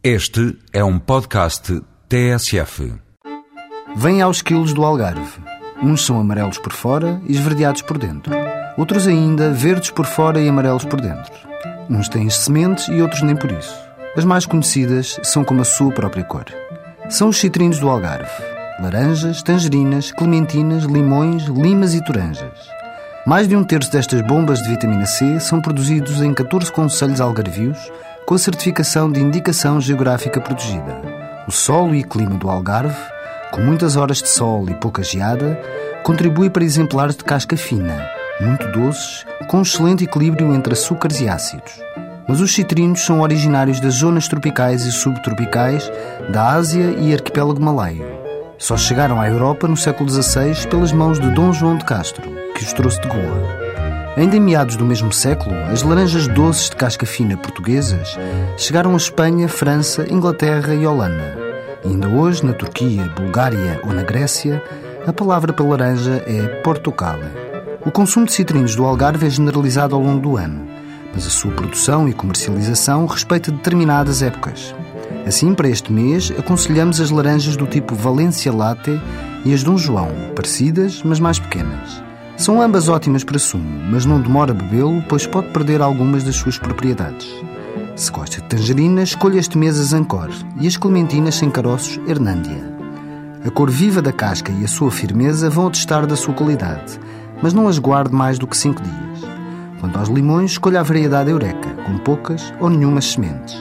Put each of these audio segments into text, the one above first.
Este é um podcast TSF. Vêm aos quilos do Algarve. Uns são amarelos por fora e esverdeados por dentro. Outros ainda verdes por fora e amarelos por dentro. Uns têm sementes e outros nem por isso. As mais conhecidas são como a sua própria cor. São os citrinos do Algarve. Laranjas, tangerinas, clementinas, limões, limas e toranjas. Mais de um terço destas bombas de vitamina C são produzidos em 14 conselhos algarvios com a certificação de Indicação Geográfica Protegida. O solo e clima do Algarve, com muitas horas de sol e pouca geada, contribui para exemplares de casca fina, muito doces, com um excelente equilíbrio entre açúcares e ácidos. Mas os citrinos são originários das zonas tropicais e subtropicais da Ásia e arquipélago malaio. Só chegaram à Europa no século XVI pelas mãos de Dom João de Castro, que os trouxe de Goa. Ainda em meados do mesmo século, as laranjas doces de casca fina portuguesas chegaram a Espanha, França, Inglaterra e Holanda. E ainda hoje, na Turquia, Bulgária ou na Grécia, a palavra para laranja é portocale. O consumo de citrinos do Algarve é generalizado ao longo do ano, mas a sua produção e comercialização respeita determinadas épocas. Assim, para este mês, aconselhamos as laranjas do tipo Valência Latte e as Dom João, parecidas, mas mais pequenas. São ambas ótimas para sumo, mas não demora a bebê-lo, pois pode perder algumas das suas propriedades. Se gosta de tangerina, escolha este mês as Ancor e as clementinas sem caroços Hernândia. A cor viva da casca e a sua firmeza vão atestar da sua qualidade, mas não as guarde mais do que 5 dias. Quanto aos limões, escolha a variedade Eureka, com poucas ou nenhumas sementes.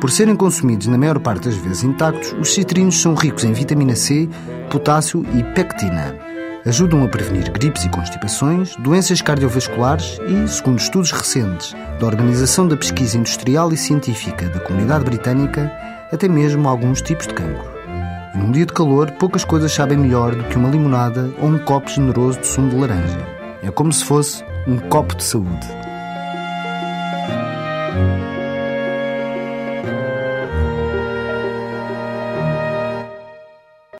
Por serem consumidos na maior parte das vezes intactos, os citrinos são ricos em vitamina C, potássio e pectina ajudam a prevenir gripes e constipações, doenças cardiovasculares e, segundo estudos recentes da Organização da Pesquisa Industrial e Científica da Comunidade Britânica, até mesmo alguns tipos de cancro. E num dia de calor, poucas coisas sabem melhor do que uma limonada ou um copo generoso de sumo de laranja. É como se fosse um copo de saúde.